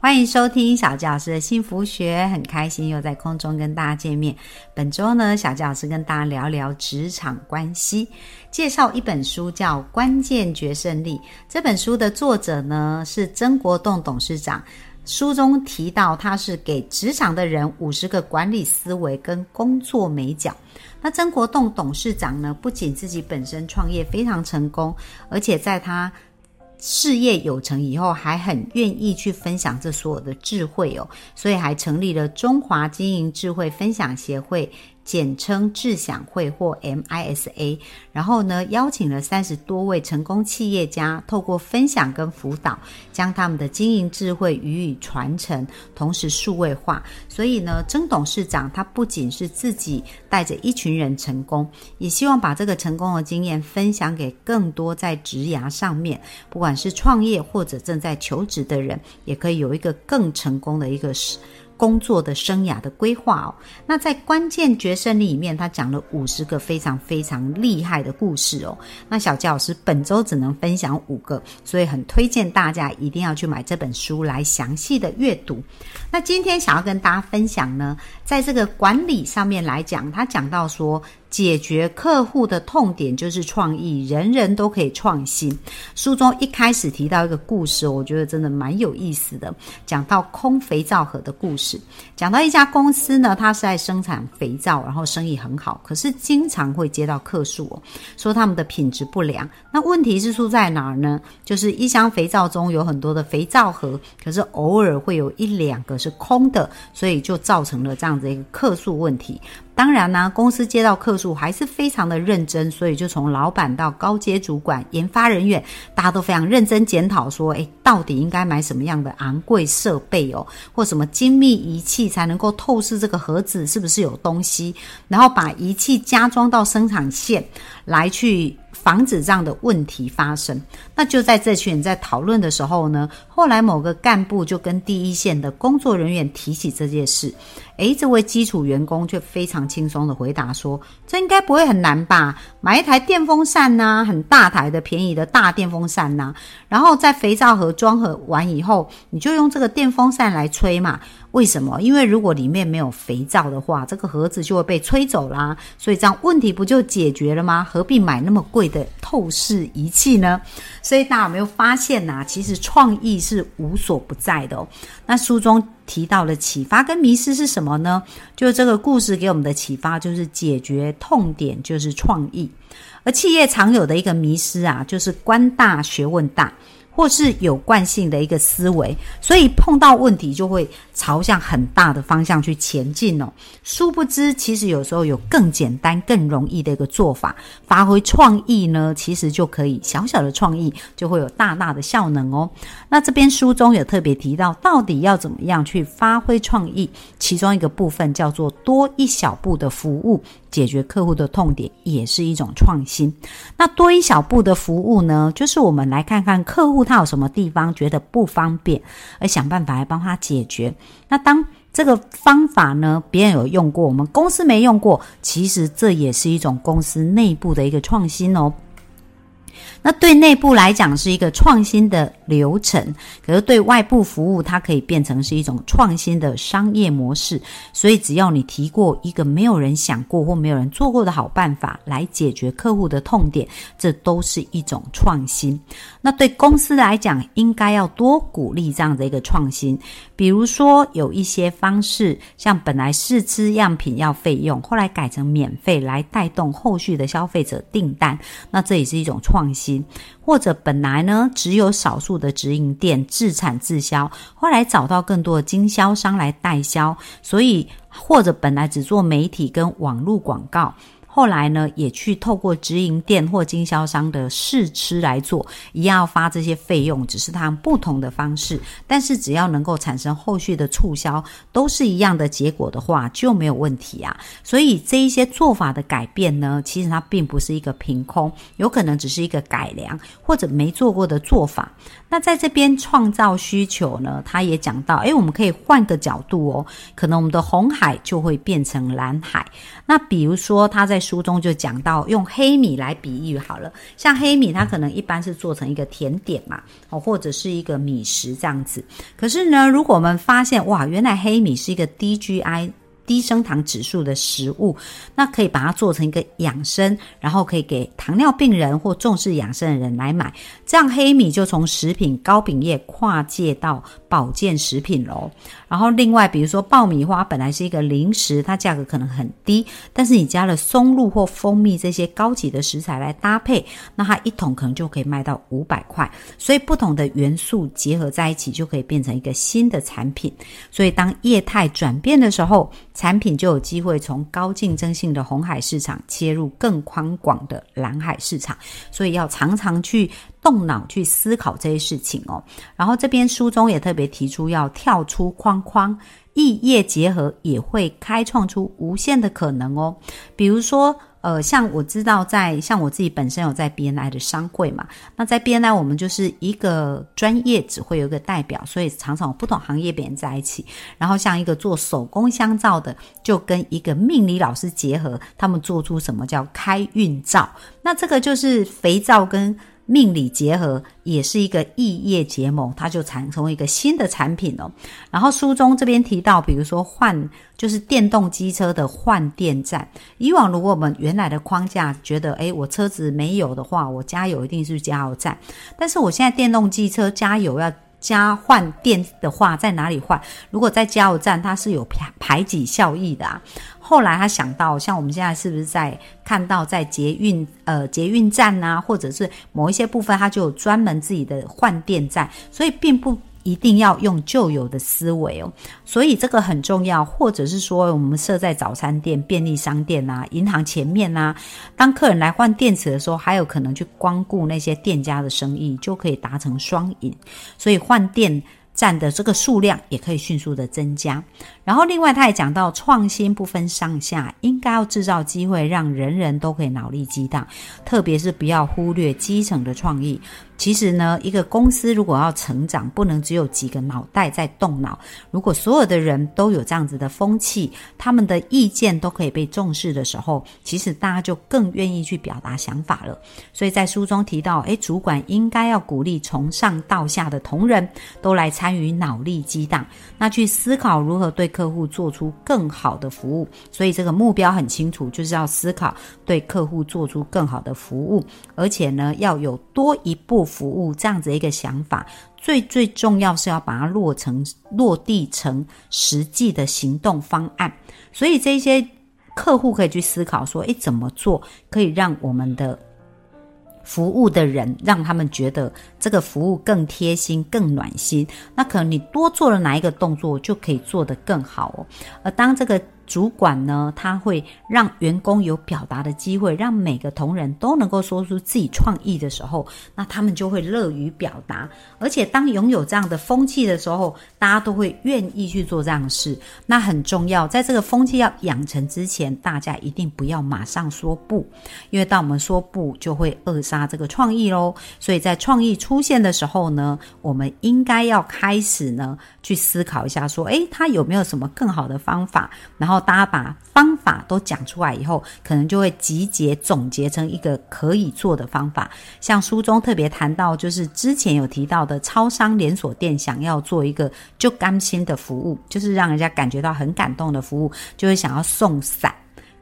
欢迎收听小纪老师的幸福学，很开心又在空中跟大家见面。本周呢，小纪老师跟大家聊聊职场关系，介绍一本书叫《关键决胜力》。这本书的作者呢是曾国栋董事长，书中提到他是给职场的人五十个管理思维跟工作美角。那曾国栋董事长呢，不仅自己本身创业非常成功，而且在他事业有成以后，还很愿意去分享这所有的智慧哦，所以还成立了中华经营智慧分享协会。简称智享会或 MISA，然后呢，邀请了三十多位成功企业家，透过分享跟辅导，将他们的经营智慧予以传承，同时数位化。所以呢，曾董事长他不仅是自己带着一群人成功，也希望把这个成功的经验分享给更多在职涯上面，不管是创业或者正在求职的人，也可以有一个更成功的一个工作的生涯的规划哦，那在关键决胜里面，他讲了五十个非常非常厉害的故事哦。那小教老师本周只能分享五个，所以很推荐大家一定要去买这本书来详细的阅读。那今天想要跟大家分享呢，在这个管理上面来讲，他讲到说。解决客户的痛点就是创意，人人都可以创新。书中一开始提到一个故事，我觉得真的蛮有意思的，讲到空肥皂盒的故事。讲到一家公司呢，它是在生产肥皂，然后生意很好，可是经常会接到客诉，说他们的品质不良。那问题是出在哪儿呢？就是一箱肥皂中有很多的肥皂盒，可是偶尔会有一两个是空的，所以就造成了这样子一个客诉问题。当然呢，公司接到客诉还是非常的认真，所以就从老板到高阶主管、研发人员，大家都非常认真检讨，说，诶，到底应该买什么样的昂贵设备哦，或什么精密仪器才能够透视这个盒子是不是有东西，然后把仪器加装到生产线来去。防止这样的问题发生，那就在这群人在讨论的时候呢，后来某个干部就跟第一线的工作人员提起这件事，诶，这位基础员工却非常轻松的回答说：“这应该不会很难吧？买一台电风扇呐，很大台的便宜的大电风扇呐，然后在肥皂盒装盒完以后，你就用这个电风扇来吹嘛。”为什么？因为如果里面没有肥皂的话，这个盒子就会被吹走啦。所以这样问题不就解决了吗？何必买那么贵的透视仪器呢？所以大家有没有发现呐？其实创意是无所不在的哦。那书中提到的启发跟迷失是什么呢？就是这个故事给我们的启发，就是解决痛点就是创意。而企业常有的一个迷失啊，就是官大学问大。或是有惯性的一个思维，所以碰到问题就会朝向很大的方向去前进哦。殊不知，其实有时候有更简单、更容易的一个做法，发挥创意呢，其实就可以小小的创意就会有大大的效能哦。那这边书中有特别提到，到底要怎么样去发挥创意？其中一个部分叫做多一小步的服务。解决客户的痛点也是一种创新。那多一小步的服务呢？就是我们来看看客户他有什么地方觉得不方便，而想办法来帮他解决。那当这个方法呢，别人有用过，我们公司没用过，其实这也是一种公司内部的一个创新哦。那对内部来讲是一个创新的流程，可是对外部服务，它可以变成是一种创新的商业模式。所以只要你提过一个没有人想过或没有人做过的好办法来解决客户的痛点，这都是一种创新。那对公司来讲，应该要多鼓励这样的一个创新。比如说有一些方式，像本来试吃样品要费用，后来改成免费来带动后续的消费者订单，那这也是一种创新。或者本来呢只有少数的直营店自产自销，后来找到更多的经销商来代销，所以或者本来只做媒体跟网络广告。后来呢也去透过直营店或经销商的试吃来做，一样要发这些费用，只是他们不同的方式。但是只要能够产生后续的促销，都是一样的结果的话，就没有问题啊。所以这一些做法的改变呢，其实它并不是一个凭空，有可能只是一个改良或者没做过的做法。那在这边创造需求呢，他也讲到，诶，我们可以换个角度哦，可能我们的红海就会变成蓝海。那比如说他在书中就讲到，用黑米来比喻好了，像黑米它可能一般是做成一个甜点嘛，哦，或者是一个米食这样子。可是呢，如果我们发现哇，原来黑米是一个低 GI。低升糖指数的食物，那可以把它做成一个养生，然后可以给糖尿病人或重视养生的人来买，这样黑米就从食品糕饼业跨界到保健食品喽。然后另外，比如说爆米花本来是一个零食，它价格可能很低，但是你加了松露或蜂蜜这些高级的食材来搭配，那它一桶可能就可以卖到五百块。所以不同的元素结合在一起，就可以变成一个新的产品。所以当业态转变的时候，产品就有机会从高竞争性的红海市场切入更宽广的蓝海市场，所以要常常去动脑去思考这些事情哦。然后这边书中也特别提出要跳出框框，异业结合也会开创出无限的可能哦。比如说。呃，像我知道，在像我自己本身有在 BNI 的商会嘛，那在 BNI 我们就是一个专业只会有一个代表，所以常常不同行业别人在一起。然后像一个做手工香皂的，就跟一个命理老师结合，他们做出什么叫开运皂？那这个就是肥皂跟。命理结合也是一个异业结盟，它就产成为一个新的产品哦。然后书中这边提到，比如说换就是电动机车的换电站。以往如果我们原来的框架觉得，诶，我车子没有的话，我加油一定是加油站。但是我现在电动机车加油要加换电的话，在哪里换？如果在加油站，它是有排排挤效益的啊。后来他想到，像我们现在是不是在看到在捷运呃捷运站啊，或者是某一些部分，它就有专门自己的换电站，所以并不一定要用旧有的思维哦。所以这个很重要，或者是说我们设在早餐店、便利商店啊、银行前面啊，当客人来换电池的时候，还有可能去光顾那些店家的生意，就可以达成双赢。所以换电。站的这个数量也可以迅速的增加，然后另外他也讲到创新不分上下，应该要制造机会，让人人都可以脑力激荡，特别是不要忽略基层的创意。其实呢，一个公司如果要成长，不能只有几个脑袋在动脑。如果所有的人都有这样子的风气，他们的意见都可以被重视的时候，其实大家就更愿意去表达想法了。所以在书中提到，诶，主管应该要鼓励从上到下的同仁都来参与脑力激荡，那去思考如何对客户做出更好的服务。所以这个目标很清楚，就是要思考对客户做出更好的服务，而且呢，要有多一步。服务这样子一个想法，最最重要是要把它落成落地成实际的行动方案。所以这些客户可以去思考说：，诶，怎么做可以让我们的服务的人让他们觉得这个服务更贴心、更暖心？那可能你多做了哪一个动作，就可以做得更好哦。而当这个。主管呢，他会让员工有表达的机会，让每个同仁都能够说出自己创意的时候，那他们就会乐于表达。而且当拥有这样的风气的时候，大家都会愿意去做这样的事。那很重要，在这个风气要养成之前，大家一定不要马上说不，因为当我们说不，就会扼杀这个创意喽。所以在创意出现的时候呢，我们应该要开始呢去思考一下，说，诶，他有没有什么更好的方法，然后。大家把方法都讲出来以后，可能就会集结总结成一个可以做的方法。像书中特别谈到，就是之前有提到的超商连锁店想要做一个就甘心的服务，就是让人家感觉到很感动的服务，就会想要送伞。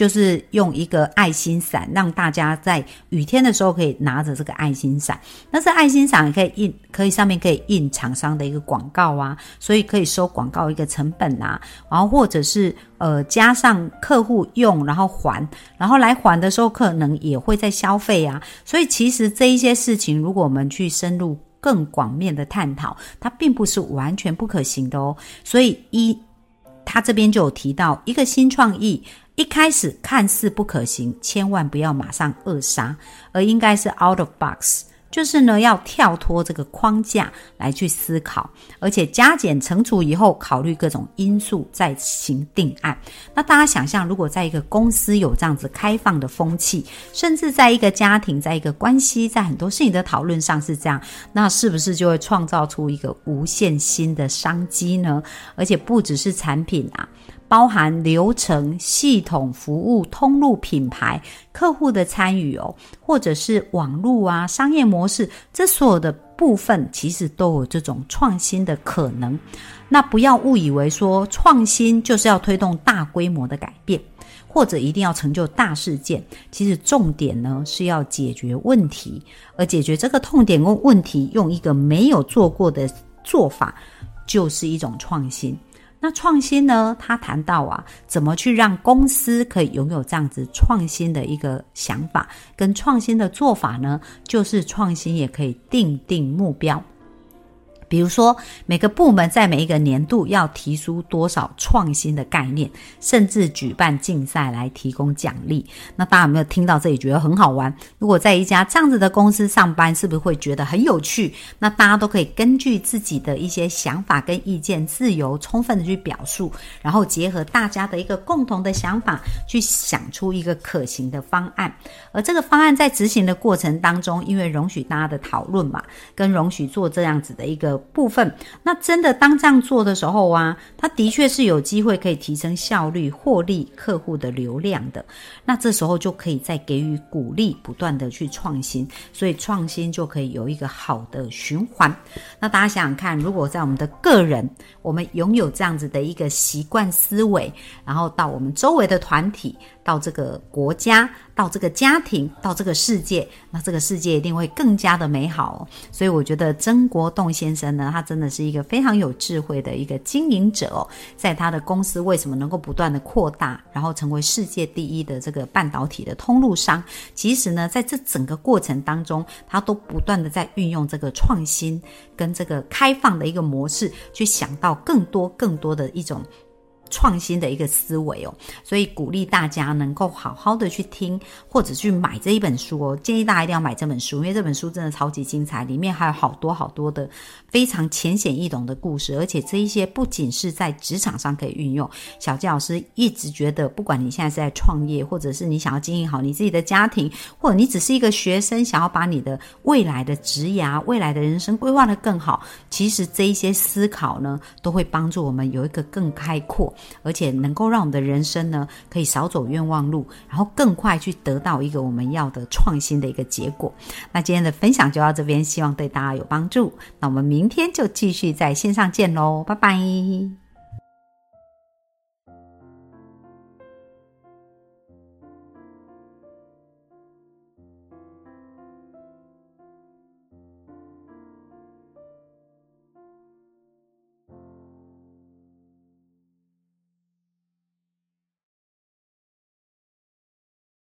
就是用一个爱心伞，让大家在雨天的时候可以拿着这个爱心伞。那这爱心伞也可以印，可以上面可以印厂商的一个广告啊，所以可以收广告一个成本啊。然后或者是呃加上客户用，然后还，然后来还的时候可能也会在消费啊。所以其实这一些事情，如果我们去深入更广面的探讨，它并不是完全不可行的哦。所以一。他这边就有提到，一个新创意一开始看似不可行，千万不要马上扼杀，而应该是 out of box。就是呢，要跳脱这个框架来去思考，而且加减乘除以后，考虑各种因素再行定案。那大家想象，如果在一个公司有这样子开放的风气，甚至在一个家庭、在一个关系、在很多事情的讨论上是这样，那是不是就会创造出一个无限新的商机呢？而且不只是产品啊。包含流程、系统、服务、通路、品牌、客户的参与哦，或者是网络啊、商业模式，这所有的部分其实都有这种创新的可能。那不要误以为说创新就是要推动大规模的改变，或者一定要成就大事件。其实重点呢是要解决问题，而解决这个痛点跟问题，用一个没有做过的做法，就是一种创新。那创新呢？他谈到啊，怎么去让公司可以拥有这样子创新的一个想法跟创新的做法呢？就是创新也可以定定目标。比如说，每个部门在每一个年度要提出多少创新的概念，甚至举办竞赛来提供奖励。那大家有没有听到这里觉得很好玩？如果在一家这样子的公司上班，是不是会觉得很有趣？那大家都可以根据自己的一些想法跟意见，自由充分的去表述，然后结合大家的一个共同的想法，去想出一个可行的方案。而这个方案在执行的过程当中，因为容许大家的讨论嘛，跟容许做这样子的一个。部分，那真的当这样做的时候啊，它的确是有机会可以提升效率、获利客户的流量的。那这时候就可以再给予鼓励，不断的去创新，所以创新就可以有一个好的循环。那大家想想看，如果在我们的个人，我们拥有这样子的一个习惯思维，然后到我们周围的团体。到这个国家，到这个家庭，到这个世界，那这个世界一定会更加的美好。所以我觉得曾国栋先生呢，他真的是一个非常有智慧的一个经营者哦。在他的公司为什么能够不断的扩大，然后成为世界第一的这个半导体的通路商？其实呢，在这整个过程当中，他都不断的在运用这个创新跟这个开放的一个模式，去想到更多更多的一种。创新的一个思维哦，所以鼓励大家能够好好的去听或者去买这一本书哦。建议大家一定要买这本书，因为这本书真的超级精彩，里面还有好多好多的非常浅显易懂的故事，而且这一些不仅是在职场上可以运用。小纪老师一直觉得，不管你现在是在创业，或者是你想要经营好你自己的家庭，或者你只是一个学生，想要把你的未来的职涯、未来的人生规划的更好，其实这一些思考呢，都会帮助我们有一个更开阔。而且能够让我们的人生呢，可以少走冤枉路，然后更快去得到一个我们要的创新的一个结果。那今天的分享就到这边，希望对大家有帮助。那我们明天就继续在线上见喽，拜拜。